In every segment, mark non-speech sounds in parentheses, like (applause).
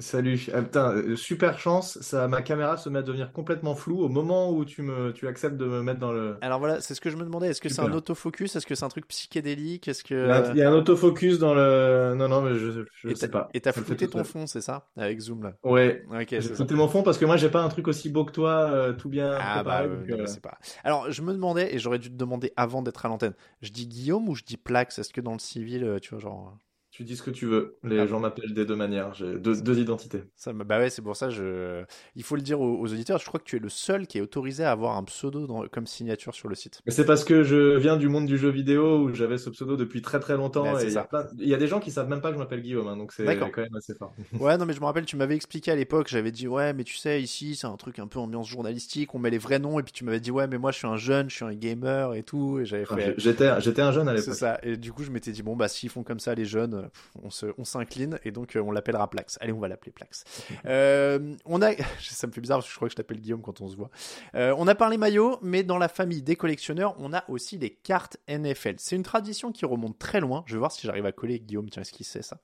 Salut. Ah, putain, euh, super chance, ça, ma caméra se met à devenir complètement floue au moment où tu me, tu acceptes de me mettre dans le. Alors voilà, c'est ce que je me demandais. Est-ce que c'est un autofocus? Est-ce que c'est un truc psychédélique? Est-ce que Il y a- il y a un autofocus dans le. Non, non, mais je, je sais pas. Et t'as flouté ton fond, c'est ça? Avec Zoom là. Ouais. Ok, J'ai flouté mon fond parce que moi j'ai pas un truc aussi beau que toi, euh, tout bien Ah bah, euh, donc, euh, pas. Alors je me demandais et j'aurais dû te demander avant d'être à l'antenne. Je dis Guillaume ou je dis Plax? Est-ce que dans le civil, tu vois genre tu dis ce que tu veux. Les Ah. gens m'appellent des deux manières. J'ai deux, deux identités. ça. Bah ouais, c'est pour ça. Je... Il faut le dire aux, aux auditeurs. Je crois que tu es le seul qui est autorisé à avoir un pseudo dans- comme signature sur le site. Mais c'est parce que je viens du monde du jeu vidéo où j'avais ce pseudo depuis très très longtemps. Et il y, a ça. plein- il y a des gens qui savent même pas que je m'appelle Guillaume, hein, donc c'est D'accord. quand même assez fort. (laughs) Ouais, non, mais je me rappelle, tu m'avais expliqué à l'époque. J'avais dit ouais, mais tu sais, ici c'est un truc un peu ambiance journalistique. On met les vrais noms et puis tu m'avais dit ouais, mais moi je suis un jeune, je suis un gamer et tout. Et j'avais Enfin, fait. J'étais j'étais un jeune à C'est l'époque. ça. Et du coup, je m'étais dit, bon, bah, s'ils font comme ça, les jeunes, euh, on s'incline et donc euh, on l'appellera Plax. Allez, on va l'appeler Plax. (laughs) Euh, on a, (laughs) ça me fait bizarre parce que je crois que je t'appelle Guillaume quand on se voit. Euh, on a parlé maillot, mais dans la famille des collectionneurs, on a aussi les cartes NFL. C'est une tradition qui remonte très loin. Je vais voir si j'arrive à coller Guillaume. Tiens, est-ce qu'il sait ça?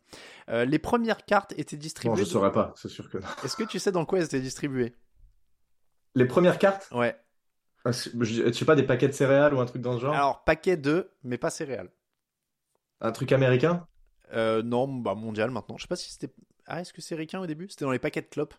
Les premières cartes étaient distribuées. Non, je saurais pas, c'est sûr que. (laughs) Est-ce que tu sais dans quoi elles étaient distribuées? Les premières cartes, Ouais. ah, je sais pas, des paquets de céréales ou un truc dans ce genre? Alors, paquet de, mais pas céréales. Un truc américain? Euh, non, bah, mondial maintenant. Je sais pas si c'était. Ah, est-ce que c'est ricain au début? C'était dans les paquets de clopes.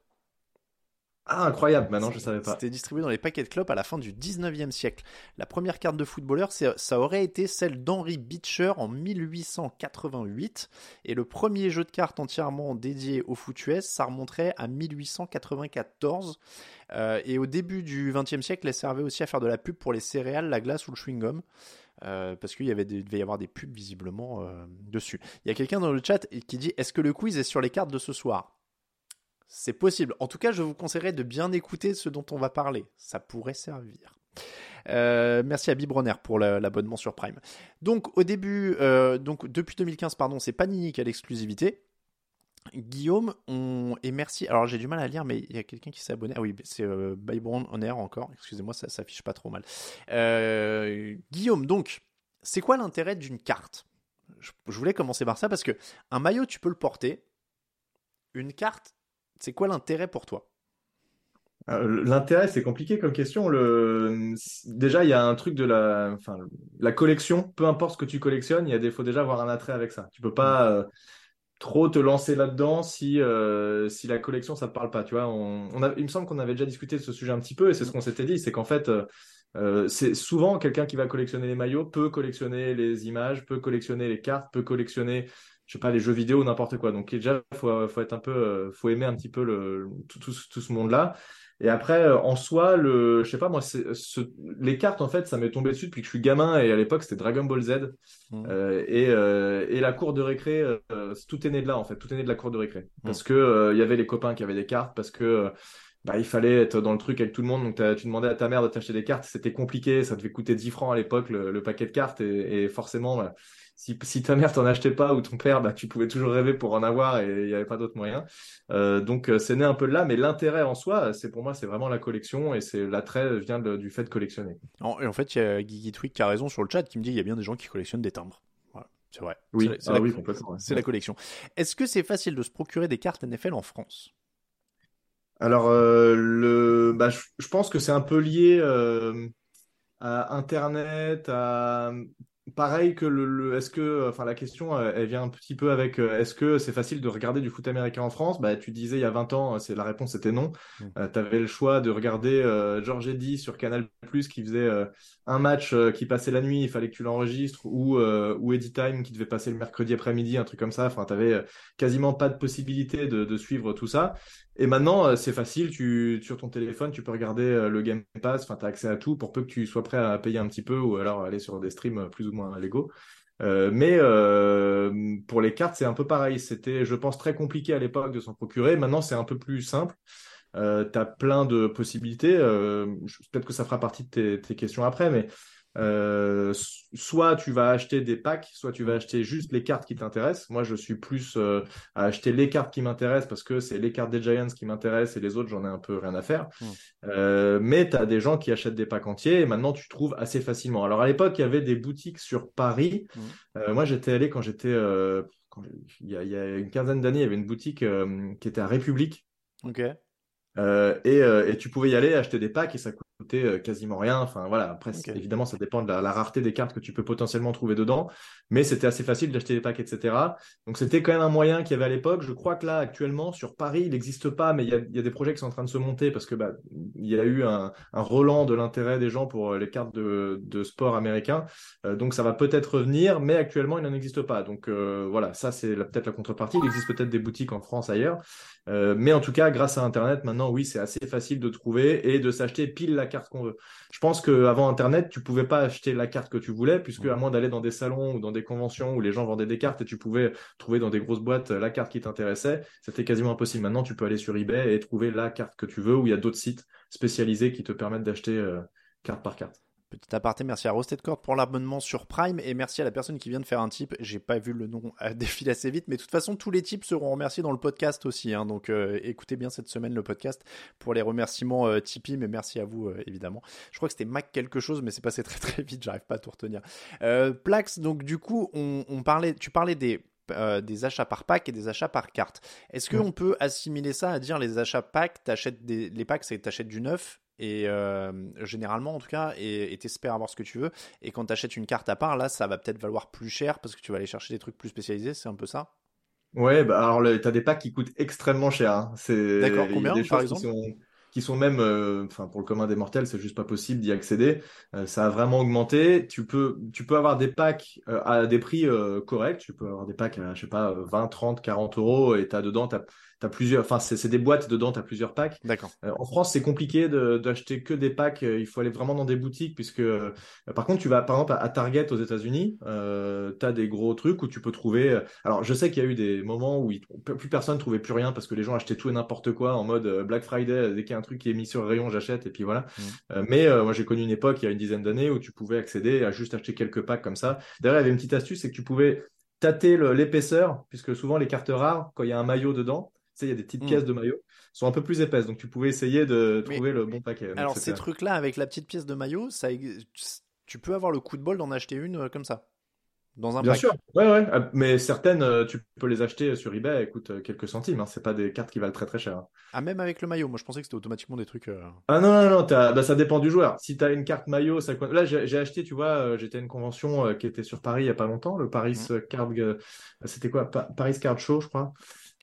Ah, incroyable, maintenant je savais pas. C'était distribué dans les paquets de clopes à la fin du 19e siècle. La première carte de footballeur, ça aurait été celle d'Henry Beecher en 1888. Et le premier jeu de cartes entièrement dédié au foot US, ça remonterait à 1894. Euh, et au début du 20e siècle, elle servait aussi à faire de la pub pour les céréales, la glace ou le chewing-gum. Euh, parce qu'il y avait devait y avoir des pubs visiblement euh, dessus. Il y a quelqu'un dans le chat qui dit Est-ce que le quiz est sur les cartes de ce soir? C'est possible. En tout cas, je vous conseillerais de bien écouter ce dont on va parler. Ça pourrait servir. Euh, merci à Bibronner pour la- l'abonnement sur Prime. Donc au début, depuis 2015, pardon, c'est Panini qui a l'exclusivité. Guillaume, on... et merci. Alors j'ai du mal à lire, mais il y a quelqu'un qui s'est abonné. Ah oui, c'est euh, Bybron on air encore. Excusez-moi, ça s'affiche pas trop mal. Euh, Guillaume, donc, c'est quoi l'intérêt d'une carte? Je, je voulais commencer par ça parce que un maillot, tu peux le porter. Une carte, c'est quoi l'intérêt pour toi? Euh, L'intérêt, c'est compliqué comme question. Le... Déjà, il y a un truc de la... Enfin, la collection, peu importe ce que tu collectionnes, il y a des... faut déjà avoir un attrait avec ça. Tu peux pas euh, trop te lancer là-dedans si, euh, si la collection, ça te parle pas. Tu vois, on... on a... Il me semble qu'on avait déjà discuté de ce sujet un petit peu et c'est ce qu'on s'était dit, c'est qu'en fait, euh, euh, c'est souvent quelqu'un qui va collectionner les maillots peut collectionner les images, peut collectionner les cartes, peut collectionner, je sais pas, les jeux vidéo, n'importe quoi. Donc déjà, faut, faut être un peu, euh, faut aimer un petit peu le, tout, tout, tout ce monde-là. Et après, euh, en soi, le, je sais pas, moi, ce, les cartes, en fait, ça m'est tombé dessus depuis que je suis gamin et à l'époque, c'était Dragon Ball Z. Mhm. Euh, et, euh, et la cour de récré, euh, tout est né de là, en fait. Tout est né de la cour de récré. Mhm. Parce que, euh, il y avait les copains qui avaient des cartes, parce que, bah, il fallait être dans le truc avec tout le monde. Donc, tu demandais à ta mère de t'acheter des cartes. C'était compliqué. Ça devait coûter 10 francs à l'époque, le, le paquet de cartes. Et, et forcément, bah, si, si ta mère t'en achetait pas ou ton père, bah, tu pouvais toujours rêver pour en avoir et il n'y avait pas d'autre moyen. Euh, donc c'est né un peu de là, mais l'intérêt en soi, c'est pour moi, c'est vraiment la collection et c'est l'attrait vient du fait de collectionner. et en fait, il y a Guigui Twig qui a raison sur le chat qui me dit qu'il y a bien des gens qui collectionnent des timbres. Voilà, c'est vrai. Oui, c'est ah oui. C'est la collection. Est-ce que c'est facile de se procurer des cartes NFL en France? Alors, euh, le, bah, je, pense que c'est un peu lié euh, à Internet, à pareil que le, est-ce que enfin la question euh, elle vient un petit peu avec euh, est-ce que c'est facile de regarder du foot américain en France? Bah tu disais il y a 20 ans c'est la réponse était non. Mm. euh, tu avais le choix de regarder George Eddy sur Canal+ qui faisait un match qui passait la nuit il fallait que tu l'enregistres ou ou Eddy Time qui devait passer le mercredi après-midi un truc comme ça. Enfin tu avais quasiment pas de possibilité de, de suivre tout ça et maintenant, c'est facile, tu, sur ton téléphone, tu peux regarder le Game Pass, enfin, tu as accès à tout pour peu que tu sois prêt à payer un petit peu ou alors aller sur des streams plus ou moins légaux. Euh, mais euh, pour les cartes, c'est un peu pareil. C'était, je pense, très compliqué à l'époque de s'en procurer. Maintenant, c'est un peu plus simple. Euh, tu as plein de possibilités. Euh, Peut-être que ça fera partie de tes, tes questions après, mais euh, soit tu vas acheter des packs, soit tu vas acheter juste les cartes qui t'intéressent. Moi, je suis plus euh, à acheter les cartes qui m'intéressent parce que c'est les cartes des Giants qui m'intéressent et les autres, j'en ai un peu rien à faire. Mmh. Euh, mais tu as des gens qui achètent des packs entiers et maintenant tu trouves assez facilement. Alors à l'époque, il y avait des boutiques sur Paris. Mmh. moi, j'étais allé quand j'étais. il, y a, une quinzaine d'années, il y avait une boutique qui était à République. Ok. Euh, et, euh, et, tu pouvais y aller acheter des packs et ça coûtait euh, quasiment rien. Enfin voilà, après évidemment ça dépend de la, rareté des cartes que tu peux potentiellement trouver dedans, mais c'était assez facile d'acheter des packs, etc. Donc c'était quand même un moyen qu'il y avait à l'époque. Je crois que là actuellement sur Paris il n'existe pas, mais il y, a, il y, a, des projets qui sont en train de se monter parce que bah, il y a eu un, un relan de l'intérêt des gens pour les cartes de, de sport américains. donc ça va peut-être revenir, mais actuellement il n'en existe pas. Donc voilà, ça c'est peut-être la contrepartie. Il existe peut-être des boutiques en France ailleurs, mais en tout cas grâce à Internet maintenant oui, c'est assez facile de trouver et de s'acheter pile la carte qu'on veut. Je pense qu'avant Internet, tu pouvais pas acheter la carte que tu voulais, puisque à moins d'aller dans des salons ou dans des conventions où les gens vendaient des cartes et tu pouvais trouver dans des grosses boîtes la carte qui t'intéressait, c'était quasiment impossible. Maintenant, tu peux aller sur eBay et trouver la carte que tu veux, où il y a d'autres sites spécialisés qui te permettent d'acheter euh, carte par carte. Petit aparté, merci à Roasted Court pour l'abonnement sur Prime et merci à la personne qui vient de faire un tip. J'ai pas vu le nom (laughs) défiler assez vite, mais de toute façon, tous les tips seront remerciés dans le podcast aussi. Hein. donc euh, écoutez bien cette semaine le podcast pour les remerciements euh, Tipeee, mais merci à vous euh, évidemment. Je crois que c'était Mac quelque chose, mais c'est passé très très vite, j'arrive pas à tout retenir. Plax, donc du coup, on, parlait, tu parlais des des achats par pack et des achats par carte. Est-ce qu'on peut assimiler ça à dire les achats pack, t'achètes des les packs, c'est t'achètes du neuf et euh, généralement en tout cas et t'espères avoir ce que tu veux et quand tu achètes une carte à part là ça va peut-être valoir plus cher parce que tu vas aller chercher des trucs plus spécialisés c'est un peu ça? Ouais bah alors t'as des packs qui coûtent extrêmement cher hein. c'est d'accord combien par exemple? qui sont même, euh, enfin pour le commun des mortels, c'est juste pas possible d'y accéder. Euh, ça a vraiment augmenté. Tu peux, tu peux avoir des packs à des prix corrects. Tu peux avoir des packs à, je sais pas, 20, 30, 40 euros et t'as dedans, t'as as plusieurs, enfin c'est des boîtes dedans, tu as plusieurs packs. D'accord. Euh, en France, c'est compliqué d'acheter que des packs. Euh, il faut aller vraiment dans des boutiques puisque, euh, par contre, tu vas par exemple à Target aux États-Unis, euh, tu as des gros trucs où tu peux trouver. Alors, je sais qu'il y a eu des moments où plus personne trouvait plus rien parce que les gens achetaient tout et n'importe quoi en mode Black Friday. Dès qu'il y a un truc qui est mis sur le rayon, j'achète et puis voilà. Mmh. mais moi, j'ai connu une époque il y a une dizaine d'années où tu pouvais accéder à juste acheter quelques packs comme ça. D'ailleurs, il y avait une petite astuce, c'est que tu pouvais tâter l'épaisseur, puisque souvent les cartes rares, quand il y a un maillot dedans, sais, il y a des petites hmm. pièces de maillot, sont un peu plus épaisses, donc tu pouvais essayer de trouver le bon paquet. alors ces trucs-là, avec la petite pièce de maillot, ça, tu peux avoir le coup de bol d'en acheter une euh, comme ça dans un Bien sûr, ouais, ouais. Ah, mais certaines, euh, tu peux les acheter sur eBay, écoute, euh, quelques centimes. Hein. C'est pas des cartes qui valent très très cher. Hein. Ah, même avec le maillot, moi je pensais que c'était automatiquement des trucs. Ah non, non, non, bah, ça dépend du joueur. Si tu as une carte maillot, ça... là j'ai acheté, tu vois, j'étais à une convention qui était sur Paris il y a pas longtemps, le Paris mmh. Card, c'était quoi? Paris Card Show, je crois.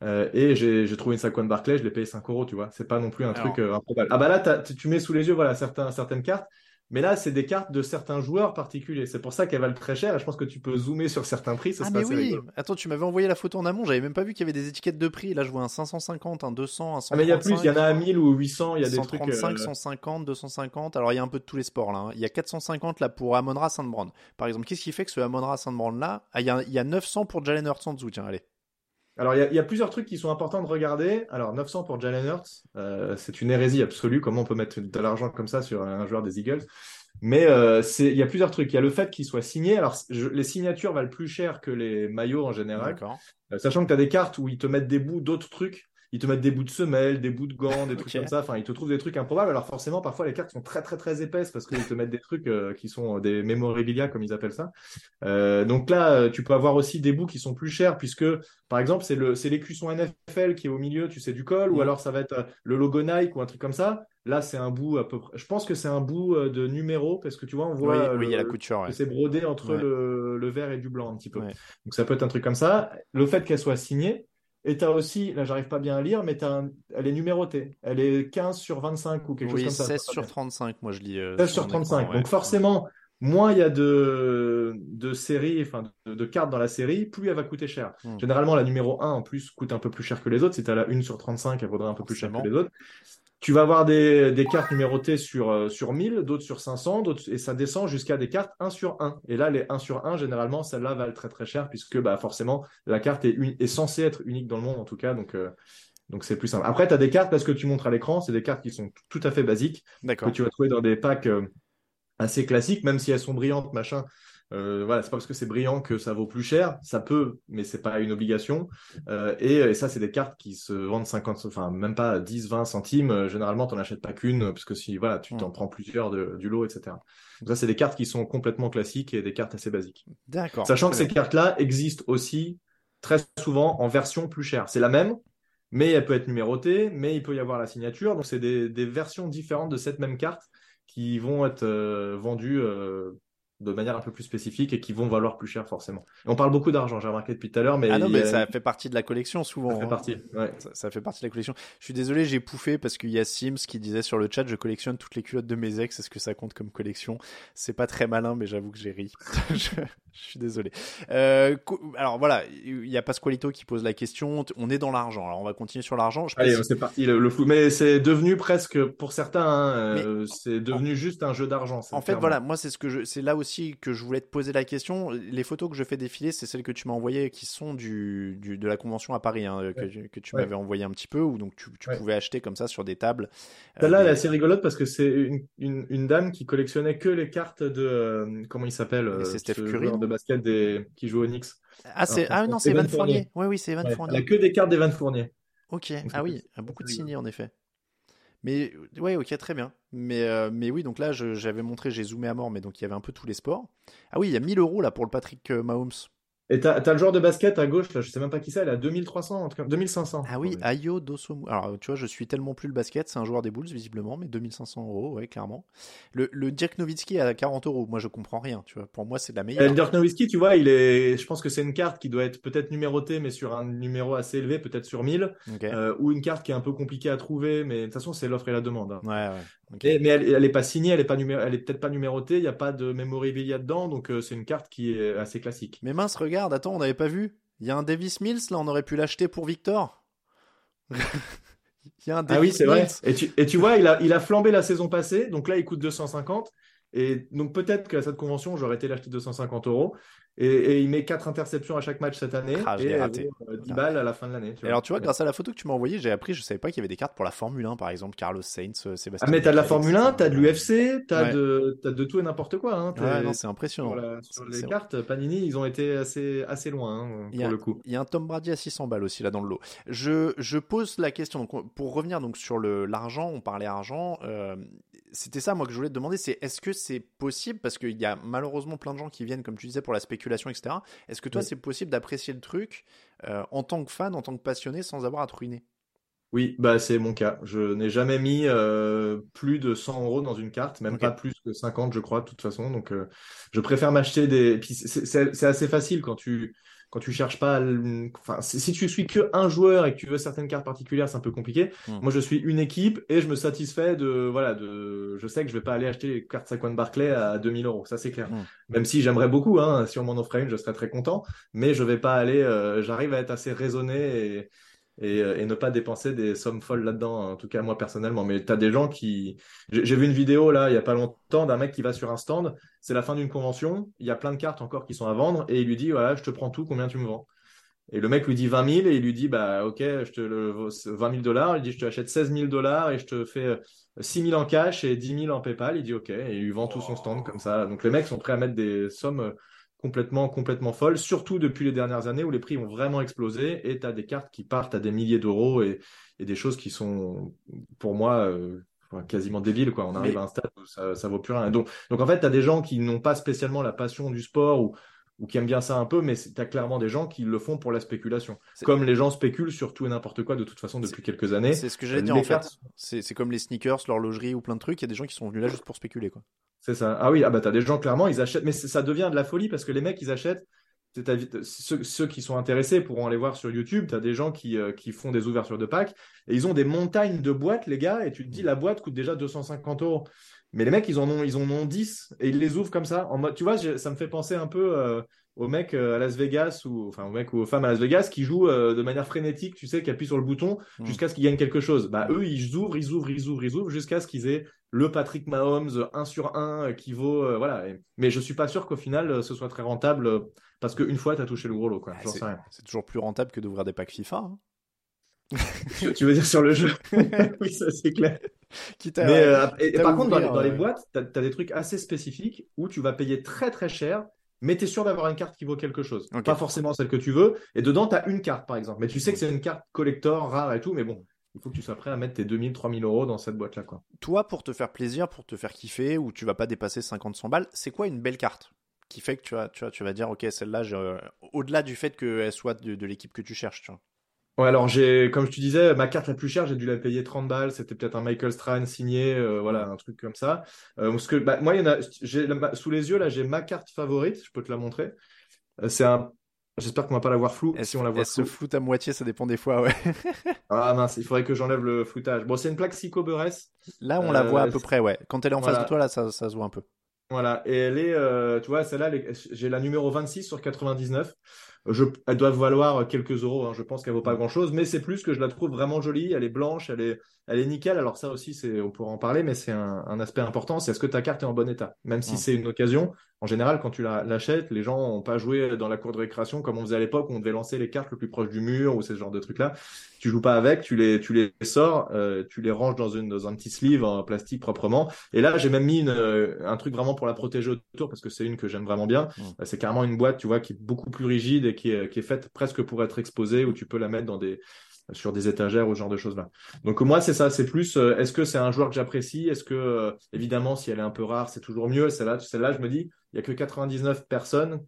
Euh, et j'ai trouvé une Saquon Barclay, je l'ai payé 5 euros, tu vois. C'est pas non plus un truc euh, improbable. Ah bah là, tu mets sous les yeux voilà, certains, certaines cartes. Mais là, c'est des cartes de certains joueurs particuliers. C'est pour ça qu'elles valent très cher. Et je pense que tu peux zoomer sur certains prix. Ça ah, mais oui. Attends, tu m'avais envoyé la photo en amont. J'avais même pas vu qu'il y avait des étiquettes de prix. Là, je vois un 550, un 200, un 135. Ah, mais il y a plus. Il y en a à 1000 ou 800. Il y a des trucs. 135, 150, 250. Alors, il y a un peu de tous les sports là. Hein. Il y a 450 là pour Amonra Saint-Brand. Par exemple, qu'est-ce qui fait que ce Amonra Saint-Brand là, ah, il y, a, il y a 900 pour Jalen Hurts en dessous. Tiens, allez. Alors, il y, a plusieurs trucs qui sont importants de regarder. Alors, 900 pour Jalen Hurts, euh, c'est une hérésie absolue. Comment on peut mettre de l'argent comme ça sur un joueur des Eagles? Mais euh, il y a plusieurs trucs. Il y a le fait qu'il soit signé. Alors, les signatures valent plus cher que les maillots en général. Euh, sachant que tu as des cartes où ils te mettent des bouts d'autres trucs ils te mettent des bouts de semelles, des bouts de gants, des (laughs) trucs comme ça. Enfin, ils te trouvent des trucs improbables. Alors forcément, parfois les cartes sont très très très épaisses parce qu'ils te mettent des trucs euh, qui sont des memorabilia comme ils appellent ça. Euh, donc là, euh, tu peux avoir aussi des bouts qui sont plus chers puisque, par exemple, c'est le c'est l'écusson NFL qui est au milieu, tu sais, du col, ou alors ça va être le logo Nike ou un truc comme ça. Là, c'est un bout à peu près. Je pense que c'est un bout de numéro parce que tu vois, on voit. Oui, il y a la couture. C'est brodé entre le, le, vert et du blanc un petit peu. Donc ça peut être un truc comme ça. Le fait qu'elle soit signée, et tu as aussi, là j'arrive pas bien à lire, mais elle est numérotée. Elle est 15 sur 25 ou quelque chose comme ça. 16 sur 35, moi je lis. 16 euh, sur 35. Donc forcément, moins il y a de, de séries, enfin de, cartes dans la série, plus elle va coûter cher. Hmm. Généralement, la numéro 1 en plus coûte un peu plus cher que les autres. Si tu as la 1 sur 35, elle vaudrait un peu plus cher que les autres. Tu vas avoir des, des cartes numérotées sur, euh, sur 1000, d'autres sur 500, d'autres, et ça descend jusqu'à des cartes 1 sur 1. Et là, les 1 sur 1, généralement, celles-là valent très très cher puisque bah, forcément, la carte est, est censée être unique dans le monde en tout cas. Donc, euh, donc c'est plus simple. Après, tu as des cartes, parce que tu montres à l'écran, c'est des cartes qui sont tout à fait basiques, que tu vas trouver dans des packs euh, assez classiques, même si elles sont brillantes, machin. Euh, voilà, c'est pas parce que c'est brillant que ça vaut plus cher. Ça peut, mais c'est pas une obligation. Euh, et, ça, c'est des cartes qui se vendent 50, enfin même pas 10, 20 centimes. Euh, généralement, t'en achètes pas qu'une parce que si voilà, tu t'en prends plusieurs du lot, etc. Donc ça, c'est des cartes qui sont complètement classiques et des cartes assez basiques. D'accord. Sachant que ces cartes-là existent aussi très souvent en version plus chère. C'est la même, mais elle peut être numérotée, mais il peut y avoir la signature. Donc c'est des, des versions différentes de cette même carte qui vont être vendues de manière un peu plus spécifique et qui vont valoir plus cher forcément. on parle beaucoup d'argent, j'ai remarqué depuis tout à l'heure, mais ah non, mais ça fait partie de la collection souvent. Ça fait hein. partie. Ouais. Ça, fait partie de la collection. Je suis désolé, j'ai pouffé parce qu'il y a Sims qui disait sur le chat, je collectionne toutes les culottes de mes ex. Est-ce que ça compte comme collection? C'est pas très malin, mais j'avoue que j'ai ri. (laughs) je, (laughs) suis désolé. Euh, alors voilà, il y a Pasqualito qui pose la question. On est dans l'argent. Alors on va continuer sur l'argent. Allez, c'est parti le, flou. Mais c'est devenu presque pour certains, hein, euh, c'est devenu juste un jeu d'argent. En fait, voilà, moi c'est ce que je, c'est là aussi que je voulais te poser la question. Les photos que je fais défiler, c'est celles que tu m'as envoyées qui sont du, du, de la convention à Paris, hein, que, que, tu m'avais envoyé un petit peu, ou donc tu, tu pouvais acheter comme ça sur des tables. Celle-là, elle est assez rigolote parce que c'est une, une, une, dame qui collectionnait que les cartes de. Euh, comment il s'appelle C'est Steph Curry. De basket des, qui joue au Knicks. Ah, c'est, ah non, c'est Evan Fournier. Oui, oui, c'est Evan Fournier. Il n'y a que des cartes d'Evan Fournier. Ok, ah oui, beaucoup de signés en effet. Mais ouais, ok, très bien. Mais, euh, mais oui, donc là, j'avais montré, j'ai zoomé à mort, mais donc il y avait un peu tous les sports. Ah oui, il y a 1000 euros là pour le Patrick euh, Mahomes. Et t'as as le joueur de basket à gauche, là, je sais même pas qui c'est, elle a 2300, en tout cas, 2500. Ah oui, Ayo Dosomu. Alors, tu vois, je suis tellement plus le basket, c'est un joueur des Bulls, visiblement, mais 2500 euros, ouais, clairement. Le, le Dirk Nowitzki à 40 euros, moi, je comprends rien, tu vois. Pour moi, c'est la meilleure. le Dirk Nowitzki, tu vois, il est, je pense que c'est une carte qui doit être peut-être numérotée, mais sur un numéro assez élevé, peut-être sur 1000. Euh, ou une carte qui est un peu compliquée à trouver, mais de toute façon, c'est l'offre et la demande. Hein. Ouais, ouais mais elle, elle est pas signée, elle est pas elle est peut-être pas numérotée, il n'y a pas de memorabilia dedans, donc euh, c'est une carte qui est assez classique. Mais mince, regarde, attends, on n'avait pas vu. Il y a un Davis Mills là, on aurait pu l'acheter pour Victor. (laughs) il y a un Davis ah oui, c'est vrai. Et tu, et tu vois, il a, il a flambé la saison passée, donc là il coûte 250. Et donc peut-être qu'à cette convention, j'aurais été l'acheter 250 euros. Et, il met 4 interceptions à chaque match cette année. Ah, et raté. 10 euh, balles à la fin de l'année. Alors tu vois, grâce à la photo que tu m'as envoyée, j'ai appris, je savais pas qu'il y avait des cartes pour la Formule 1, par exemple, Carlos Sainz, euh, Sébastien. Ah mais t'as de la Formule 1, t'as de l'UFC, t'as de, as de tout et n'importe quoi. Hein. Ouais, non, c'est impressionnant. Sur, les cartes, Panini, ils ont été assez, assez loin hein, pour le coup. Il y a un Tom Brady à 600 balles aussi là dans le lot. Je, je pose la question, donc, pour revenir donc sur l'argent, on parlait argent. Euh, c'était ça, moi, que je voulais te demander, c'est est-ce que c'est possible, parce qu'il y a malheureusement plein de gens qui viennent, comme tu disais, pour la spéculation, etc. Est-ce que toi, c'est possible d'apprécier le truc euh, en tant que fan, en tant que passionné, sans avoir à te ruiner? Oui, bah c'est mon cas. Je n'ai jamais mis euh, plus de 100 euros dans une carte, même pas plus que 50, je crois, de toute façon. Donc, euh, je préfère m'acheter des. c'est assez facile quand tu quand tu cherches pas, enfin, si tu suis que un joueur et que tu veux certaines cartes particulières, c'est un peu compliqué. Hmm. Moi, je suis une équipe et je me satisfais de, voilà, de, je sais que je vais pas aller acheter les cartes Saquon Barclay à 2000 euros, ça c'est clair. Hmm. Même si j'aimerais beaucoup, hein, si on m'en offrait une, je serais très content, mais je vais pas aller, euh, j'arrive à être assez raisonné et, euh, et, ne pas dépenser des sommes folles là-dedans, en tout cas moi personnellement. Mais tu as des gens qui... J'ai vu une vidéo là, il y a pas longtemps, d'un mec qui va sur un stand, c'est la fin d'une convention, il y a plein de cartes encore qui sont à vendre, et il lui dit, voilà, je te prends tout, combien tu me vends? Et le mec lui dit 20 000 et il lui dit bah ok, je te le 20 000 dollars. Il dit je te achète 16 000 dollars et je te fais 6 000 en cash et 10 000 en PayPal. Il dit ok et il vend tout son stand comme ça. Donc les mecs sont prêts à mettre des sommes complètement complètement folles, surtout depuis les dernières années où les prix ont vraiment explosé et tu as des cartes qui partent à des milliers d'euros et, et, des choses qui sont pour moi euh, quasiment débiles quoi. On arrive à un stade où ça, ça vaut plus rien. Donc donc en fait tu as des gens qui n'ont pas spécialement la passion du sport ou ou qui aiment bien ça un peu, mais tu as clairement des gens qui le font pour la spéculation. Comme les gens spéculent sur tout et n'importe quoi de toute façon depuis quelques années. C'est ce que j'allais dire en fait. C'est comme les sneakers, l'horlogerie ou plein de trucs. Il y a des gens qui sont venus là juste pour spéculer. quoi. C'est ça. Ah oui, ah bah t'as des gens clairement, ils achètent, mais ça devient de la folie parce que les mecs, ils achètent. Ceux, ceux, qui sont intéressés pourront aller voir sur YouTube. Tu as des gens qui, euh, qui font des ouvertures de packs et ils ont des montagnes de boîtes, les gars. Et tu te dis, la boîte coûte déjà 250 euros. Mais les mecs, ils en ont, ils en ont 10 et ils les ouvrent comme ça. En mode, tu vois, ça me fait penser un peu euh, aux mecs euh, à Las Vegas ou enfin aux mecs ou aux femmes à Las Vegas qui jouent euh, de manière frénétique, tu sais, qui appuient sur le bouton mm. jusqu'à ce qu'ils gagnent quelque chose. Bah eux, ils ouvrent, ils ouvrent, ils ouvrent, ils ouvrent jusqu'à ce qu'ils aient le Patrick Mahomes 1 sur 1 qui vaut voilà. Mais je suis pas sûr qu'au final ce soit très rentable parce qu'une fois tu as touché le gros lot quoi. c'est toujours plus rentable que d'ouvrir des packs FIFA. Hein. (laughs) tu veux dire sur le jeu? (laughs) Oui, ça c'est clair. Mais, euh, et, par contre, dans, les, boîtes, tu as, des trucs assez spécifiques où tu vas payer très très cher, mais tu es sûr d'avoir une carte qui vaut quelque chose. Pas forcément celle que tu veux. Et dedans, tu as une carte, par exemple. Mais tu sais que c'est une carte collector, rare et tout. Mais bon, il faut que tu sois prêt à mettre tes 2000, 3000 euros dans cette boîte-là. quoi. Toi, pour te faire plaisir, pour te faire kiffer, où tu vas pas dépasser 50, 100 balles, c'est quoi une belle carte qui fait que tu vas, tu vas, tu vas dire, ok, celle-là, au-delà du fait qu'elle soit de, de l'équipe que tu cherches, tu vois? Ouais, alors j'ai, comme je te disais, ma carte la plus chère, j'ai dû la payer 30 balles. C'était peut-être un Michael Strahan signé, euh, voilà, un truc comme ça. Euh, parce que, bah, moi, il y en a, j'ai sous les yeux là, j'ai ma carte favorite. Je peux te la montrer. Euh, c'est un, j'espère qu'on va pas la voir floue. Si on la voit elle se floute à moitié, ça dépend des fois, ouais. (laughs) ah mince, il faudrait que j'enlève le floutage. Bon, c'est une plaque Psycho Là, on la voit à peu près, ouais. Quand elle est en face de toi, là, ça, ça se voit un peu. Voilà, et elle est, tu vois, celle-là, j'ai la numéro 26 sur 99. Je, elle doit valoir quelques euros. Hein. Je pense qu'elle vaut pas grand chose, mais c'est plus que je la trouve vraiment jolie. Elle est blanche, elle est, elle est nickel. Alors ça aussi, c'est, on pourra en parler, mais c'est un, un, aspect important. C'est est-ce que ta carte est en bon état, même si c'est une occasion. En général, quand tu l'achètes, les gens n'ont pas joué dans la cour de récréation comme on faisait à l'époque où on devait lancer les cartes le plus proche du mur ou ce genre de trucs-là. Tu joues pas avec, tu les, tu les sors, euh, tu les ranges dans, une, dans un petit sleeve en plastique proprement. Et là, j'ai même mis une, euh, un truc vraiment pour la protéger autour parce que c'est une que j'aime vraiment bien. C'est carrément une boîte, tu vois, qui est beaucoup plus rigide et qui est, faite presque pour être exposée où tu peux la mettre sur des étagères ou ce genre de choses là. Donc moi c'est ça, c'est plus euh, est-ce que c'est un joueur que j'apprécie? Est-ce que évidemment si elle est un peu rare, c'est toujours mieux? Celle-là, celle-là je me dis il y a que 99 personnes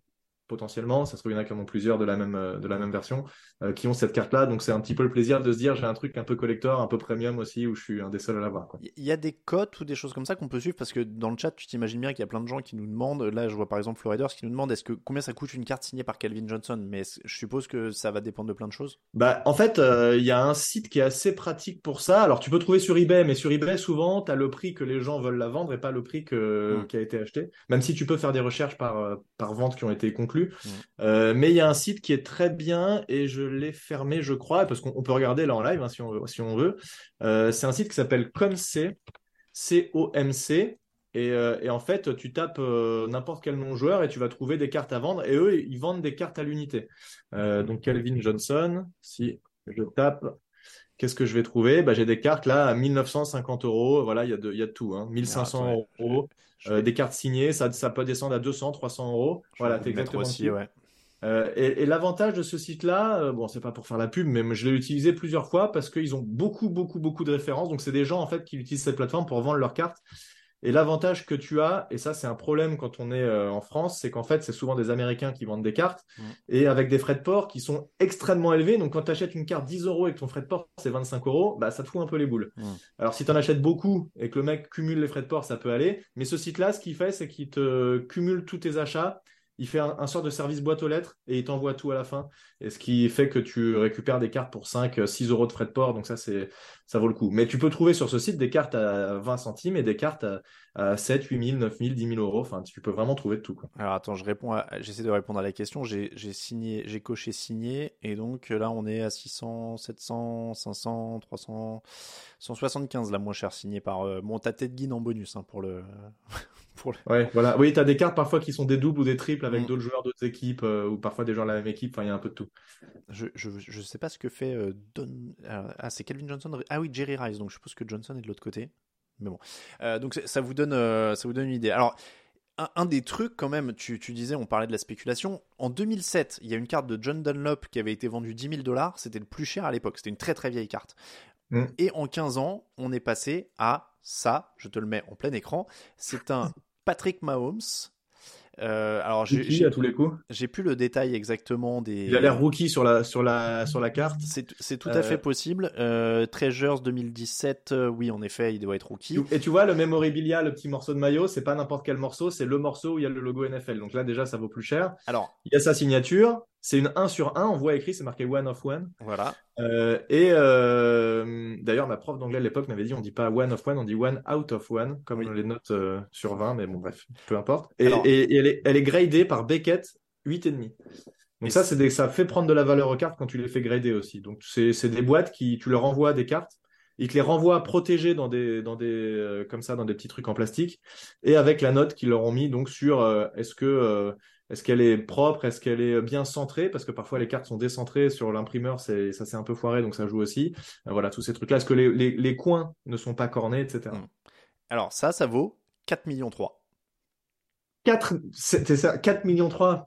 potentiellement, ça se trouve, il y en a qui en ont plusieurs de la même, euh, version, euh, qui ont cette carte-là. Donc, c'est un petit peu le plaisir de se dire, j'ai un truc un peu collector, un peu premium aussi, où je suis un des seuls à l'avoir. Il y a des cotes ou des choses comme ça qu'on peut suivre? Parce que dans le chat, tu t'imagines bien qu'il y a plein de gens qui nous demandent, là, je vois par exemple Floriders qui nous demande est-ce que combien ça coûte une carte signée par Calvin Johnson? Mais je suppose que ça va dépendre de plein de choses. Bah, en fait, euh, il y a un site qui est assez pratique pour ça. Alors, tu peux trouver sur eBay, mais sur eBay, souvent, tu as le prix que les gens veulent la vendre et pas le prix que, hmm. qui a été acheté. Même si tu peux faire des recherches par, par vente qui ont été conclues. Hmm. Euh, mais il y a un site qui est très bien et je l'ai fermé, je crois, parce qu'on peut regarder là en live hein, si, on, si, on, veut. Euh, c'est un site qui s'appelle Comc, C-O-M-C. Et, euh, et, en fait, tu tapes n'importe quel nom joueur et tu vas trouver des cartes à vendre. Et eux, ils vendent des cartes à l'unité. donc Calvin Johnson, si je tape, qu'est-ce que je vais trouver? Bah, J'ai des cartes là à 1950 euros. Voilà, il y, a de, y a de tout. Hein. 1500 ah, euros. des cartes signées, ça, ça peut descendre à 200, 300 euros. voilà, t'es exactement aussi, ouais. Euh, et, l'avantage de ce site-là, euh, bon, c'est pas pour faire la pub, mais je l'ai utilisé plusieurs fois parce qu'ils ont beaucoup, beaucoup, beaucoup de références. Donc, c'est des gens en fait qui utilisent cette plateforme pour vendre leurs cartes. Et l'avantage que tu as, et ça c'est un problème quand on est euh, en France, c'est qu'en fait c'est souvent des Américains qui vendent des cartes et avec des frais de port qui sont extrêmement élevés. Donc quand tu achètes une carte 10 euros et que ton frais de port c'est 25 euros, bah ça te fout un peu les boules. Alors si tu en achètes beaucoup et que le mec cumule les frais de port, ça peut aller. Mais ce site-là, ce qu'il fait, c'est qu'il te cumule tous tes achats il fait un, sort de service boîte aux lettres et il t'envoie tout à la fin. Et ce qui fait que tu récupères des cartes pour 5, 6 euros de frais de port. Donc ça, c'est, ça vaut le coup. Mais tu peux trouver sur ce site des cartes à 20 centimes et des cartes à, 7, 8 000, 9 000, 10 000 euros. Enfin, tu peux vraiment trouver de tout. Alors attends, je réponds j'essaie de répondre à la question. J'ai, signé, j'ai coché signé. Et donc là, on est à 600, 700, 500, 300, 175 la moins chère signée par euh, bon, tête guine en bonus hein, pour le. (laughs) Ouais, voilà. Oui, tu as des cartes parfois qui sont des doubles ou des triples avec Mm. d'autres joueurs d'autres équipes euh, ou parfois des joueurs de la même équipe. Enfin, il y a un peu de tout. Je, je, je sais pas ce que fait euh, Don. euh, ah, c'est Calvin Johnson. Ah oui, Jerry Rice. Donc je suppose que Johnson est de l'autre côté. Mais bon. Euh, donc ça vous donne, euh, ça vous donne une idée. Alors. Un, un des trucs quand même, tu, tu disais, on parlait de la spéculation. En 2007, il y a une carte de John Dunlop qui avait été vendue 10 000 dollars. C'était le plus cher à l'époque. C'était une très très vieille carte. Mm. Et en 15 ans, on est passé à ça. Je te le mets en plein écran. C'est un (laughs) Patrick Mahomes. Euh, alors j'ai- Rookie j'ai à tous les coups. j'ai plus le détail exactement des. Il a l'air rookie sur la, sur la, sur la carte. C'est c'est tout Euh, à fait possible. Euh, Treasures 2017, euh, oui, en effet, il doit être rookie. Et tu vois, le memorabilia, le petit morceau de maillot, c'est pas n'importe quel morceau, c'est le morceau où il y a le logo NFL. Donc là, déjà, ça vaut plus cher. Alors, Il y a sa signature. C'est une 1 sur 1. On voit écrit, c'est marqué one of one. voilà. Euh, et euh, d'ailleurs, ma prof d'anglais à l'époque m'avait dit on dit pas one of one, on dit one out of one, comme Oui. les notes euh, sur 20, mais bon, bref, peu importe. Et, Alors- et- et elle, est, elle est gradée par Beckett 8,5. Donc Et ça, c'est- ça fait prendre de la valeur aux cartes quand tu les fais grader aussi. Donc c'est des boîtes qui, tu leur envoies des cartes, ils te les renvoient protégées dans des, dans des, comme ça, dans des petits trucs en plastique, et avec la note qu'ils leur ont mis donc sur est-ce que est-ce qu'elle est propre, est-ce qu'elle est bien centrée, parce que parfois les cartes sont décentrées sur l'imprimeur, c'est ça c'est un peu foiré, donc ça joue aussi. Euh, voilà tous ces trucs-là. Est-ce que les, les, les coins ne sont pas cornés, etc. Mm. Alors, ça, ça vaut 4 millions 3. 4, c'était ça, 4 millions 3.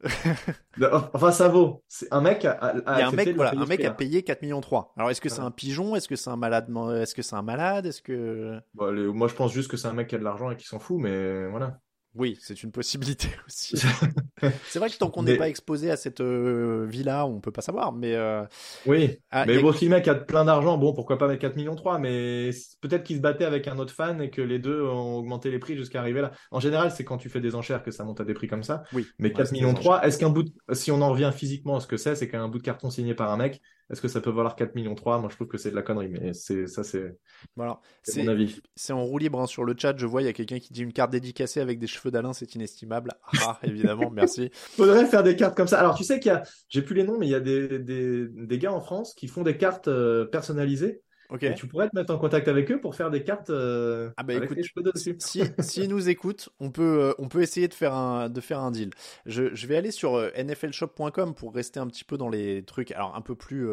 (laughs) enfin, ça vaut. C'est un mec a, a- a Il y a un accepté mec, de le voilà, payer un mec a cher. payé 4 millions 3. Alors, est-ce que c'est un pigeon? Est-ce que c'est un malade Est-ce que c'est un malade? Est-ce que Bon, les- moi, je pense juste que c'est un mec qui a de l'argent et qui s'en fout, mais voilà. Oui, c'est une possibilité (laughs) aussi. (laughs) c'est vrai que tant qu'on Mais- n'est pas exposé à cette euh, vie-là, on peut pas savoir. Mais euh, Oui, ah, mais a- bon, si le mec a plein d'argent, bon, pourquoi pas mettre 4 millions 3, mais peut-être qu'il se battait avec un autre fan et que les deux ont augmenté les prix jusqu'à arriver là. En général, c'est quand tu fais des enchères que ça monte à des prix comme ça. oui. Mais Ouais, 4 c'est millions des 3, est-ce qu'un bout, de- si on en revient physiquement à ce que c'est, c'est qu'un bout de carton signé par un mec, est-ce que ça peut valoir 4 millions 3? Moi, je trouve que c'est de la connerie, mais c'est, ça, c'est, Voilà. mon avis. c'est en roue libre hein, sur le chat. Je vois, il y a quelqu'un qui dit une carte dédicacée avec des cheveux d'Alain, c'est inestimable. Ah, évidemment, (laughs) merci. Faudrait faire des cartes comme ça. Alors, tu sais qu'il y a, j'ai plus les noms, mais il y a des, des, des gars en France qui font des cartes euh, personnalisées. Et tu pourrais te mettre en contact avec eux pour faire des cartes euh, Ah bah avec écoute, les cheveux dessus. si, (laughs) s'ils nous écoutent, on peut, euh, on peut essayer de faire un, de faire un deal. Je, je vais aller sur euh, nflshop.com pour rester un petit peu dans les trucs, alors un peu plus,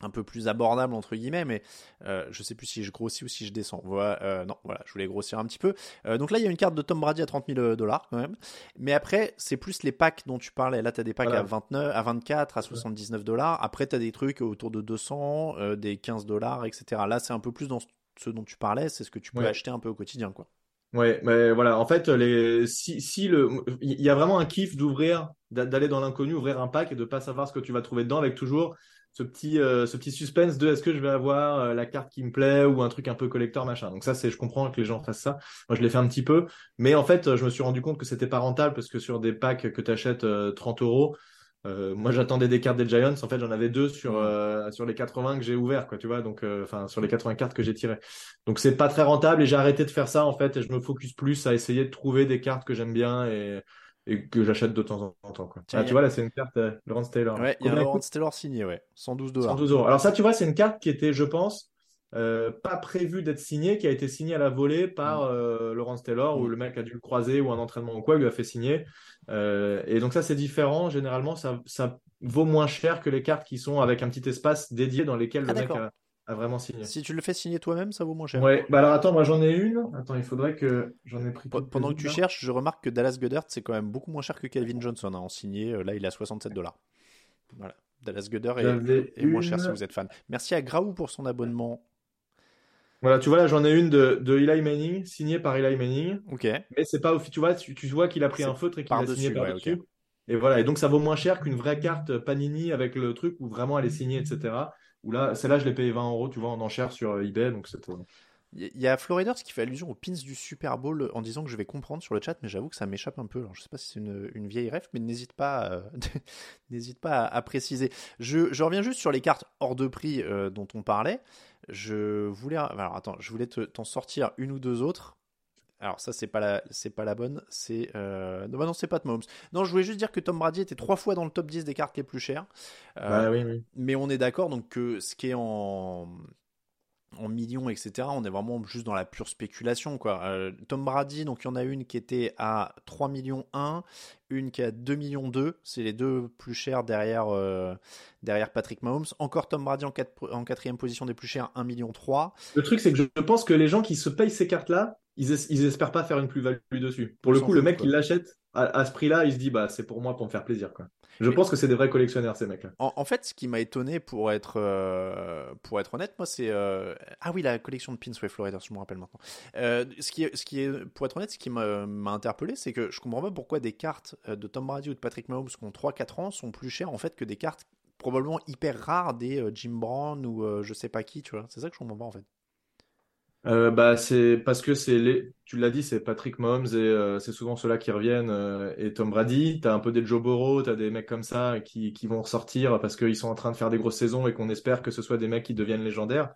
un peu plus abordable entre guillemets, mais euh, je sais plus si je grossis ou si je descends. Voilà, euh, non, voilà, je voulais grossir un petit peu. Euh, donc là, il y a une carte de Tom Brady à 30 000 dollars quand même. Mais après, c'est plus les packs dont tu parlais. Là, tu as des packs Voilà. à 29, à 24, à 79 dollars. Après, tu as des trucs autour de 200, euh, des 15 dollars, etc. Là, c'est un peu plus dans ce dont tu parlais. C'est ce que tu peux Ouais. acheter un peu au quotidien, quoi. Ouais, mais voilà, en fait, les, si, si le, il y a vraiment un kiff d'ouvrir, d'a- d'aller dans l'inconnu, ouvrir un pack et de pas savoir ce que tu vas trouver dedans avec toujours ce petit, euh, ce petit suspense de est-ce que je vais avoir euh, la carte qui me plaît ou un truc un peu collector machin. Donc ça, c'est, je comprends que les gens fassent ça. Moi, je l'ai fait un petit peu, mais en fait, je me suis rendu compte que c'était pas rentable parce que sur des packs que tu achètes 30 euros, euh, moi, j'attendais des cartes des Giants. En fait, j'en avais deux sur, euh, sur les 80 que j'ai ouverts, quoi, tu vois. Donc, euh, enfin, sur les 80 cartes que j'ai tirées. Donc, c'est pas très rentable et j'ai arrêté de faire ça, en fait. Et je me focus plus à essayer de trouver des cartes que j'aime bien et, et que j'achète de temps en temps, quoi. Tiens, ah, tu vois, là, c'est une carte euh, Lawrence Taylor. Ouais, il y a Lawrence Taylor signé, ouais. 112 dollars. 112 euros. Alors ça, tu vois, c'est une carte qui était, je pense, euh, pas prévue d'être signée, qui a été signée à la volée par euh, Lawrence Taylor, où Mm. le mec a dû le croiser ou un entraînement ou quoi, il lui a fait signer. Euh, et donc ça, c'est différent. Généralement, ça, ça vaut moins cher que les cartes qui sont avec un petit espace dédié dans lesquels Ah, le mec a, a vraiment signé. Si tu le fais signer toi-même, ça vaut moins cher. Ouais, bah alors attends, moi j'en ai une. Attends, il faudrait que j'en ai pris Pe- Pendant que tu cherches, je remarque que Dallas Goddard, c'est quand même beaucoup moins cher que Calvin Johnson hein, en signé. Euh, Là, il à 67 dollars. Voilà. Dallas Goddard est, est moins cher si vous êtes fan. Merci à Graou pour son abonnement. Voilà, tu vois, là j'en ai une de, de Eli Manning, signée par Eli Manning. Ok. Mais c'est pas, tu vois, tu, tu vois qu'il a pris un feutre et qu'il a signé ouais, par-dessus. Et voilà, et donc ça vaut moins cher qu'une vraie carte Panini avec le truc où vraiment elle est signée, etc. Là, celle-là, je l'ai payé 20 euros, tu vois, en enchère sur euh, eBay, donc. Il y a Floriders qui fait allusion aux pins du Super Bowl en disant que je vais comprendre sur le chat, mais j'avoue que ça m'échappe un peu. Alors, je sais pas si c'est une, vieille ref, mais n'hésite pas, à- (laughs) n'hésite pas à, préciser. Je, reviens juste sur les cartes hors de prix euh, dont on parlait. Je voulais, alors attends, je voulais te- t'en sortir une ou deux autres. Alors ça c'est pas la c'est pas la bonne, c'est euh... non bah non c'est pas de Mahomes. Non je voulais juste dire que Tom Brady était trois fois dans le top 10 des cartes les plus chères. Euh, Bah oui, oui. mais on est d'accord donc que ce qui est en en millions, etc. On est vraiment juste dans la pure spéculation. Quoi. Euh, Tom Brady, donc il y en a une qui était à 3 millions 1, une qui est à 2 millions 2. C'est les deux plus chers derrière, euh, derrière Patrick Mahomes. Encore Tom Brady en, en quatrième position des plus chers, 1 million 3. Le truc, c'est que je pense que les gens qui se payent ces cartes-là, ils, ils espèrent pas faire une plus-value dessus. Pour le coup, le mec qui l'achète à, à, ce prix-là, il se dit bah c'est pour moi pour me faire plaisir quoi. Je pense que c'est des vrais collectionneurs, ces mecs-là. En, fait, ce qui m'a étonné, pour être, euh, pour être honnête, moi, c'est. Euh, ah oui, la collection de pins, Florida, je me rappelle maintenant. Euh, ce, qui ce qui est, pour être honnête, ce qui m'a interpellé, c'est que je comprends pas pourquoi des cartes de Tom Brady ou de Patrick Mahomes qui ont 3-4 ans sont plus chères, en fait, que des cartes probablement hyper rares des Jim Brown ou je sais pas qui, tu vois. C'est ça que je comprends pas, en fait. Euh, bah, c'est parce que c'est les, tu l'as dit, c'est Patrick Mahomes et euh, c'est souvent ceux-là qui reviennent euh, et Tom Brady. T'as un peu des Joe Burrow, t'as des mecs comme ça qui, qui vont ressortir parce qu'ils sont en train de faire des grosses saisons et qu'on espère que ce soit des mecs qui deviennent légendaires.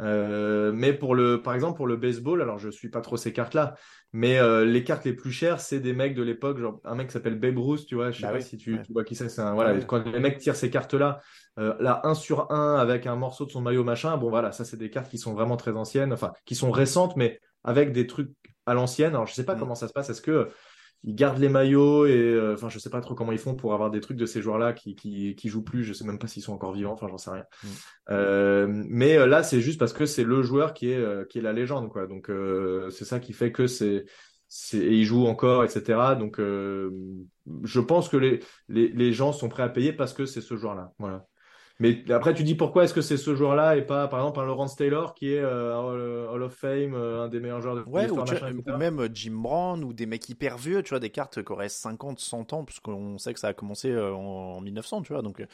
Euh, mais pour le, par exemple, pour le baseball, alors je suis pas trop ces cartes-là, mais euh, les cartes les plus chères, c'est des mecs de l'époque, genre un mec qui s'appelle Babe Ruth, tu vois, je sais bah pas si tu, tu, vois qui c'est, c'est un, voilà, quand les mecs tirent ces cartes-là, euh, là 1 sur 1 avec un morceau de son maillot machin, bon voilà, ça c'est des cartes qui sont vraiment très anciennes, enfin qui sont récentes, mais avec des trucs à l'ancienne. Alors je sais pas mm. comment ça se passe, est-ce que ils gardent les maillots et euh, enfin je sais pas trop comment ils font pour avoir des trucs de ces joueurs là qui, qui, qui jouent plus. Je sais même pas s'ils sont encore vivants. Enfin j'en sais rien. Mm. euh, mais euh, là c'est juste parce que c'est le joueur qui est qui est la légende quoi. Donc c'est ça qui fait que c'est et il joue encore etc donc je pense que les, les les gens sont prêts à payer parce que c'est ce joueur là voilà mais après, tu dis pourquoi est-ce que c'est ce joueur-là et pas, par exemple, un Lawrence Taylor qui est euh, Hall of Fame, euh, un des meilleurs joueurs de ouais, ou, ou, même euh, Jim Brown ou des mecs hyper vieux, tu vois, des cartes qui auraient 50, 100 ans, puisqu'on sait que ça a commencé en, 1900, tu vois, donc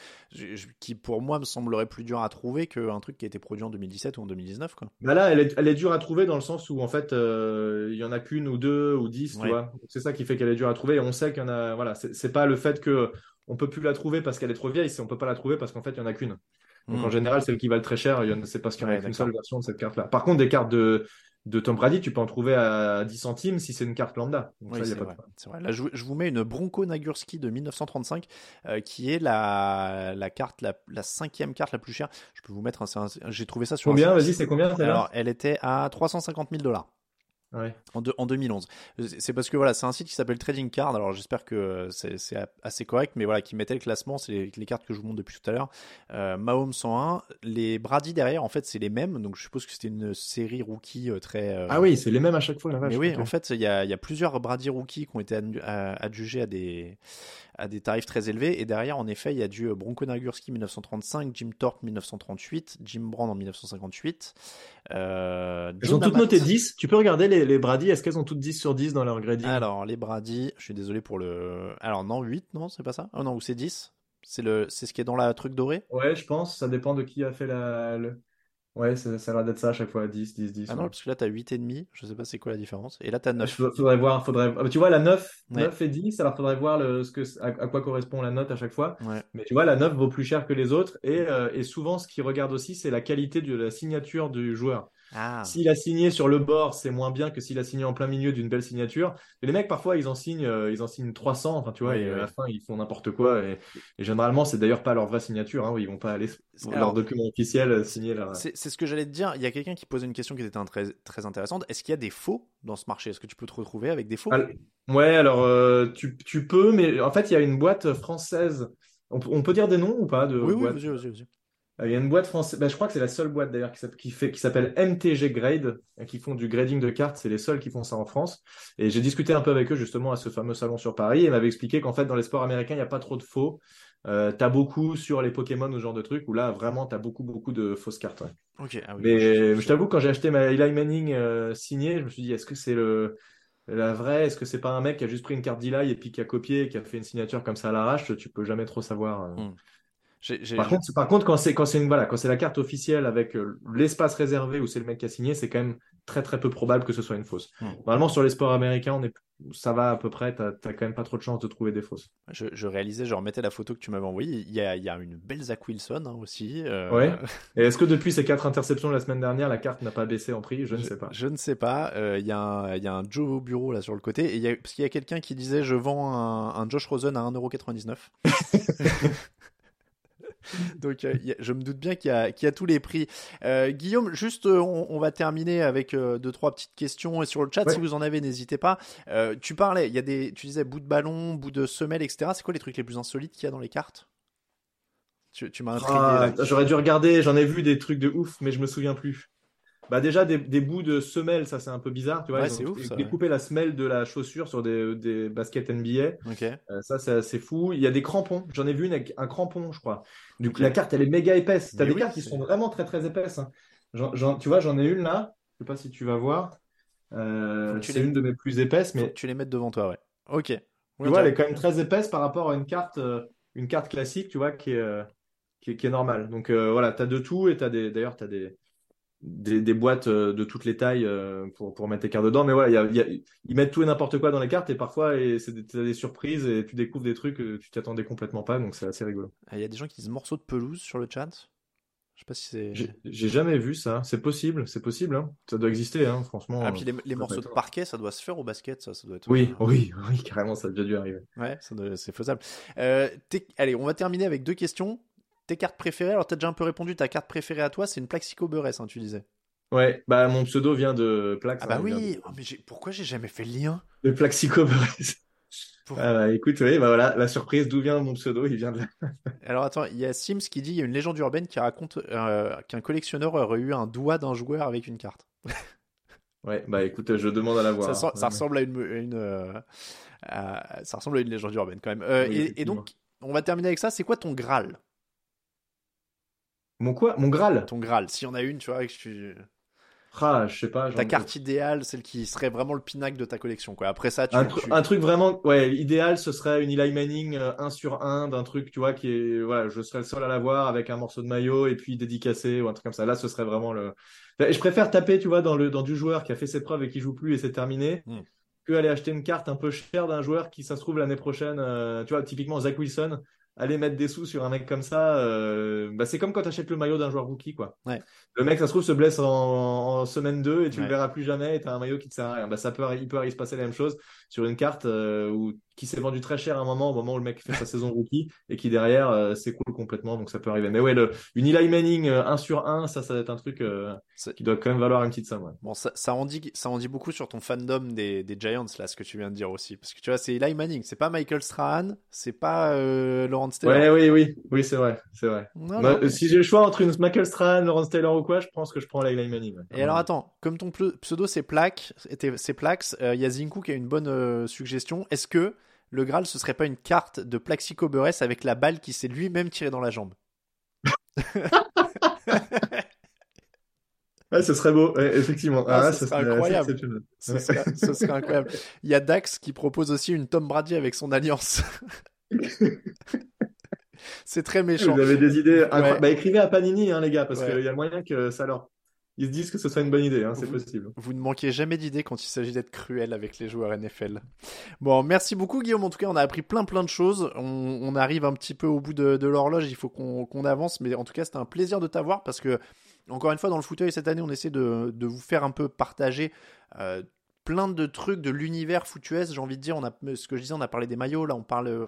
qui pour moi me semblerait plus dur à trouver qu'un truc qui a été produit en 2017 ou en 2019, quoi. Bah là, elle est, elle est dure à trouver dans le sens où en fait, il y en a qu'une ou deux ou dix, tu vois. C'est ça qui fait qu'elle est dure à trouver. Et on sait qu'il y en a, voilà, c'est pas le fait que on peut plus la trouver parce qu'elle est trop vieille, c'est on peut pas la trouver parce qu'en fait, il y en a qu'une. Donc en hmm. général, celle qui valent très cher, c'est parce qu'il y en a une seule version de cette carte-là. Par contre, des cartes de, de Tom Brady, tu peux en trouver à 10 centimes si c'est une carte lambda. c'est vrai, Là, je, vous mets une Bronco Nagurski de 1935, euh, qui est la, la carte, la, cinquième carte la plus chère. Je peux vous mettre, j'ai trouvé ça sur. Combien Vas-y, c'est combien Alors, elle était à 350 000 dollars. En, en, 2011. C'est parce que voilà, c'est un site qui s'appelle Trading Card. Alors j'espère que c'est assez correct, mais voilà, qui mettait le classement. C'est les, cartes que je vous montre depuis tout à l'heure. Euh, Mahomes 101. Les Brady derrière, en fait, c'est les mêmes. Donc je suppose que c'était une série rookie euh, très. Euh, ah oui, c'est les mêmes à chaque fois. mais oui, en fait, il y a, y a, plusieurs Brady rookies qui ont été adjugés à des à des tarifs très élevés. Et derrière, en effet, il y a du Bronco Nagurski 1935, Jim Thorpe 1938, Jim Brand en 1958. Euh, elles ont toutes noté 10. Tu peux regarder les, les Brady. Est-ce qu'elles ont toutes 10 sur 10 dans leur grading? Alors, les Brady, je suis désolé pour le. Alors, non, 8, non, c'est pas ça? Oh non, ou c'est 10 c'est le, c'est ce qui est dans la truc doré Ouais, je pense. Ça dépend de qui a fait la, le, Ouais, ça, ça a l'air d'être ça à chaque fois, 10, 10, 10. Ah non, parce que là, t'as 8,5, je sais pas c'est quoi la différence. Et là, t'as 9. Faudrait voir, faudrait... Ah, tu vois, la 9, 9 et 10, alors faudrait voir le, ce que, à, quoi correspond la note à chaque fois. Mais tu vois, la 9 vaut plus cher que les autres. Et, euh, et souvent, ce qu'ils regardent aussi, c'est la qualité de la signature du joueur. Ah. S'il a signé sur le bord, c'est moins bien que s'il a signé en plein milieu d'une belle signature. Et les mecs, parfois, ils en signent, euh, ils en signent 300. Enfin, tu vois, et à la fin, ils font n'importe quoi. Et, généralement, c'est d'ailleurs pas leur vraie signature. Hein, ils vont pas aller leur document officiel euh, signer leur. C'est ce que j'allais te dire. Il y a quelqu'un qui posait une question qui était très, très intéressante. Est-ce qu'il y a des faux dans ce marché? Est-ce que tu peux te retrouver avec des faux? Ouais, alors euh, tu, tu, peux, mais en fait, il y a une boîte française. On, peut dire des noms ou pas de Oui, oui, vas-y, vas-y. Euh, il y a une boîte française, ben, je crois que c'est la seule boîte d'ailleurs qui, s'appelle MTG Grade, euh, qui font du grading de cartes. C'est les seuls qui font ça en France. Et j'ai discuté un peu avec eux justement à ce fameux salon sur Paris et m'avait expliqué qu'en fait dans les sports américains il n'y a pas trop de faux. Euh, t'as beaucoup sur les Pokémon ou ce genre de trucs où là vraiment t'as beaucoup beaucoup de fausses cartes. Ok. Ah Mais je, t'avoue quand j'ai acheté ma Eli Manning euh, signée, je me suis dit est-ce que c'est le la vraie? Est-ce que c'est pas un mec qui a juste pris une carte d'Eli et puis qui a copié, qui a fait une signature comme ça à l'arrache? Tu peux jamais trop savoir. Par, contre, par contre, quand c'est quand c'est voilà, quand c'est la carte officielle avec euh, l'espace réservé où c'est le mec qui a signé, c'est quand même très très peu probable que ce soit une fausse. Hmm. Normalement, sur les sports américains, on est ça va à peu près, tu n'as quand même pas trop de chance de trouver des fausses. Je, réalisais, je remettais la photo que tu m'avais envoyée. Il y a, il y a une belle Zach Wilson hein, aussi. Euh... Ouais. (laughs) Et est-ce que depuis ces quatre interceptions la semaine dernière, la carte n'a pas baissé en prix? Je ne sais pas. Je ne sais pas. Euh, il y, a un, y a un Joe au bureau là sur le côté. Et il y a, parce qu'il y a quelqu'un qui disait Je vends un, un Josh Rosen à 1,99€. (laughs) (laughs) Donc, euh, je me doute bien qu'il y, a tous les prix. Euh, Guillaume, juste, euh, on, va terminer avec deux, trois petites questions. Et sur le chat, si vous en avez, n'hésitez pas. tu parlais, il y a des, tu disais bout de ballon, bout de semelle, etc. C'est quoi les trucs les plus insolites qu'il y a dans les cartes? Tu, tu m'as intrigué. Ah, j'aurais dû regarder, j'en ai vu des trucs de ouf, mais je me souviens plus. Bah déjà des, bouts de semelle, ça c'est un peu bizarre, tu vois. Ouais, c'est ouf. Découper la semelle de la chaussure sur des, des baskets NBA. Euh, ça c'est assez fou. Il y a des crampons. J'en ai vu une avec un crampon, je crois. Du coup, la carte elle est méga épaisse. T'as des cartes qui sont vraiment très très épaisses. Hein. tu vois, j'en ai une là. Je sais pas si tu vas voir. Euh, c'est une de mes plus épaisses, mais tu les mets devant toi, ouais. Ok. tu vois, elle est quand même très épaisse par rapport à une carte, euh, une carte classique, tu vois, qui est, qui est, qui est normale. Donc voilà, tu as de tout et as des, d'ailleurs, tu as des, des, boîtes euh, de toutes les tailles euh, pour, pour mettre tes cartes dedans. Mais voilà, ils mettent tout et n'importe quoi dans les cartes et parfois et c'est des, des, surprises et tu découvres des trucs que tu t'attendais complètement pas. Donc c'est assez rigolo. Il y a des gens qui disent morceaux de pelouse sur le chat. Je sais pas si c'est. J'ai jamais vu ça. C'est possible, c'est possible. Hein. Ça doit exister, hein, franchement. Ah, puis les, morceaux de parquet, ça doit se faire au basket, ça, ça doit être. Oui, oui, oui, carrément, ça a déjà dû arriver. Ouais, c'est faisable. Euh, allez, on va terminer avec deux questions. Tes cartes préférées, alors tu as déjà un peu répondu, ta carte préférée à toi, c'est une Plaxico Burress, hein, tu disais. Ouais, bah mon pseudo vient de Plax. Ah bah oui, oh, mais pourquoi j'ai jamais fait le lien? De Plaxico Buress. Ah bah écoute, oui, bah voilà, la surprise, d'où vient mon pseudo, il vient de là. (laughs) Alors attends, il y a Sims qui dit, il y a une légende urbaine qui raconte euh, qu'un collectionneur aurait eu un doigt d'un joueur avec une carte. (laughs) ouais, bah écoute, je demande à la voir. Ça, ressemble à une, euh, ça ressemble à une légende urbaine quand même. Euh, et, donc, on va terminer avec ça. C'est quoi ton Graal? Mon quoi? Mon Graal Ton Graal. S'il y en a une, tu vois, que tu... Ah, je sais pas. Ta carte idéale, celle qui serait vraiment le pinacle de ta collection. Quoi. Après ça, tu, un, truc vraiment, ouais, idéal, ce serait une Eli Manning 1 euh, sur 1 d'un truc, tu vois, qui est, voilà, je serais le seul à l'avoir avec un morceau de maillot et puis dédicacé ou un truc comme ça. Là, ce serait vraiment le. Je préfère taper, tu vois, dans le dans du joueur qui a fait ses preuves et qui joue plus et c'est terminé, hmm. que aller acheter une carte un peu chère d'un joueur qui, ça se trouve l'année prochaine, euh, tu vois, typiquement Zach Wilson aller mettre des sous sur un mec comme ça, euh, bah c'est comme quand tu achètes le maillot d'un joueur rookie, quoi. Ouais. Le mec, ça se trouve, se blesse en, semaine 2 et tu le verras plus jamais et tu as un maillot qui te sert à rien. Bah, ça peut, il peut se passer la même chose sur une carte euh, où, qui s'est vendue très cher à un moment, au moment où le mec fait sa saison rookie et qui derrière euh, s'écoule complètement, donc ça peut arriver. Mais ouais, le, une Eli Manning 1 euh, sur 1, ça, ça va être un truc qui doit quand même valoir une petite somme. Bon, ça, ça, en dit, ça en dit beaucoup sur ton fandom des, des, Giants, là, ce que tu viens de dire aussi. Parce que tu vois, c'est Eli Manning, c'est pas Michael Strahan, c'est pas Lawrence Taylor. Ouais, oui, oui, oui, c'est vrai, c'est vrai. Si j'ai le choix entre une Michael Strahan, Lawrence Taylor ou quoi, je pense que je prends et alors attends, comme ton pseudo c'est Plaque, c'est Plax, il euh, y a Zinku qui a une bonne euh, suggestion. Est-ce que le Graal ce serait pas une carte de Plaxico Burress avec la balle qui s'est lui-même tirée dans la jambe (laughs) Ouais, ce serait beau, effectivement. Ah, ce, serait incroyable. Ce serait, incroyable. Il y a Dax qui propose aussi une Tom Brady avec son alliance. (laughs) c'est très méchant. Vous avez des idées Bah, écrivez à Panini, hein, les gars, parce qu'il y a moyen que ça leur ils se disent que ce soit une bonne idée, hein, c'est possible. Vous ne manquez jamais d'idées quand il s'agit d'être cruel avec les joueurs NFL. Bon, merci beaucoup Guillaume. En tout cas, on a appris plein plein de choses. On, arrive un petit peu au bout de, l'horloge. Il faut qu'on avance, mais en tout cas, c'était un plaisir de t'avoir parce que, encore une fois, dans le fauteuil cette année, on essaie de, vous faire un peu partager. Euh, plein de trucs de l'univers foutuès, j'ai envie de dire, on a, ce que je disais, on a parlé des maillots, là on parle euh,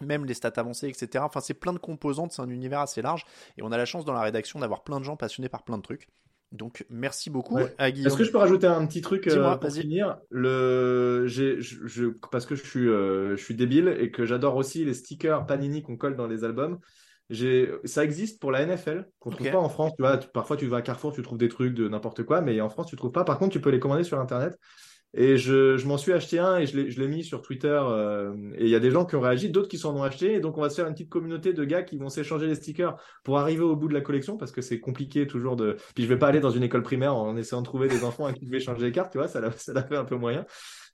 même les stats avancées, etc. Enfin, c'est plein de composantes, c'est un univers assez large, et on a la chance dans la rédaction d'avoir plein de gens passionnés par plein de trucs. Donc merci beaucoup à Guillaume. Est-ce que je peux rajouter un petit truc euh, pour finir? Le... je, je, Parce que je suis, euh, je suis débile et que j'adore aussi les stickers Panini qu'on colle dans les albums. Ça existe pour la NFL, qu'on ne trouve pas en France. Tu vois, parfois tu vas à Carrefour, tu trouves des trucs de n'importe quoi, mais en France tu trouves pas. Par contre, tu peux les commander sur Internet. Et je, je m'en suis acheté un et je l'ai mis sur Twitter. Euh, et il y a des gens qui ont réagi, d'autres qui s'en ont acheté. Et donc, on va se faire une petite communauté de gars qui vont s'échanger les stickers pour arriver au bout de la collection parce que c'est compliqué toujours de. Puis, je vais pas aller dans une école primaire en essayant de trouver des enfants à qui je vais changer les cartes, tu vois, ça l'a (laughs) fait un peu moyen.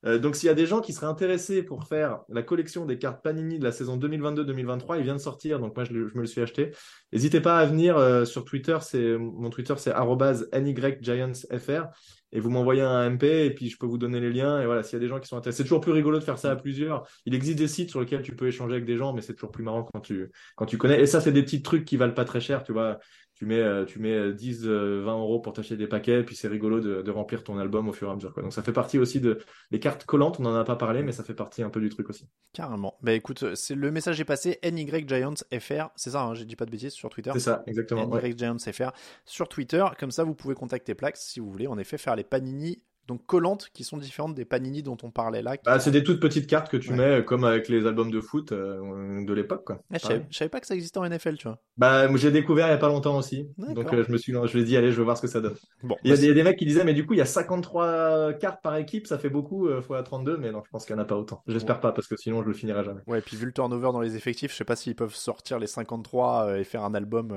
Euh, donc, s'il y a des gens qui seraient intéressés pour faire la collection des cartes Panini de la saison 2022-2023, il vient de sortir, donc moi je, me le suis acheté. N'hésitez pas à venir euh, sur Twitter, mon Twitter c'est @nygiantsfr et vous m'envoyez un MP et puis je peux vous donner les liens et voilà s'il y a des gens qui sont intéressés. C'est toujours plus rigolo de faire ça à plusieurs. Il existe des sites sur lesquels tu peux échanger avec des gens mais c'est toujours plus marrant quand tu quand tu connais. Et ça c'est des petits trucs qui valent pas très cher tu vois tu mets, euh, tu mets 10, 20 euros pour t'acheter des paquets, puis c'est rigolo de, de, remplir ton album au fur et à mesure. Quoi. Donc ça fait partie aussi de les cartes collantes, on n'en a pas parlé, mais ça fait partie un peu du truc aussi. Carrément. Bah écoute, c'est le message est passé. NY Giants FR, c'est ça, hein, j'ai dit pas de bêtises sur Twitter. C'est ça, exactement. NY ouais. Giants FR sur Twitter. Comme ça, vous pouvez contacter Plax si vous voulez en effet faire les panini donc collantes qui sont différentes des panini dont on parlait là. Bah, c'est des toutes petites cartes que tu ouais. mets comme avec les albums de foot euh, de l'époque quoi. Ah, je, savais, je, savais, pas que ça existait en NFL, tu vois. Bah j'ai découvert il y a pas longtemps aussi. Donc euh, je me suis je dit allez, je vais voir ce que ça donne. Bon, il y a bah, des, des, mecs qui disaient mais du coup il y a 53 cartes par équipe, ça fait beaucoup euh, fois 32 mais non, je pense qu'il y en a pas autant. J'espère ouais. pas parce que sinon je le finirai jamais. Ouais, et puis vu le turnover dans les effectifs, je sais pas s'ils peuvent sortir les 53 euh, et faire un album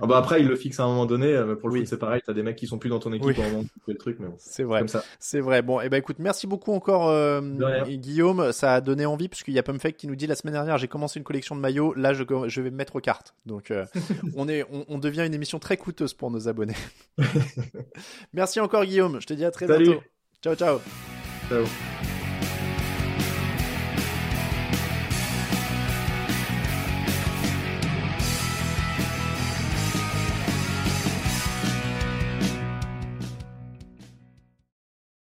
ah bah après ils le fixent à un moment donné, mais pour le oui. foot c'est pareil, tu as des mecs qui sont plus dans ton équipe oui. au moment où tu fais le truc mais bon. C'est vrai. C'est vrai. Bon, et eh ben écoute, merci beaucoup encore euh, Guillaume, ça a donné envie puisqu'il y a Pumpfake qui nous dit la semaine dernière j'ai commencé une collection de maillots, là je, je vais me mettre aux cartes. Donc euh, (laughs) on est on, on, devient une émission très coûteuse pour nos abonnés. (laughs) merci encore Guillaume, je te dis à très Salut. bientôt. Ciao ciao. Ciao.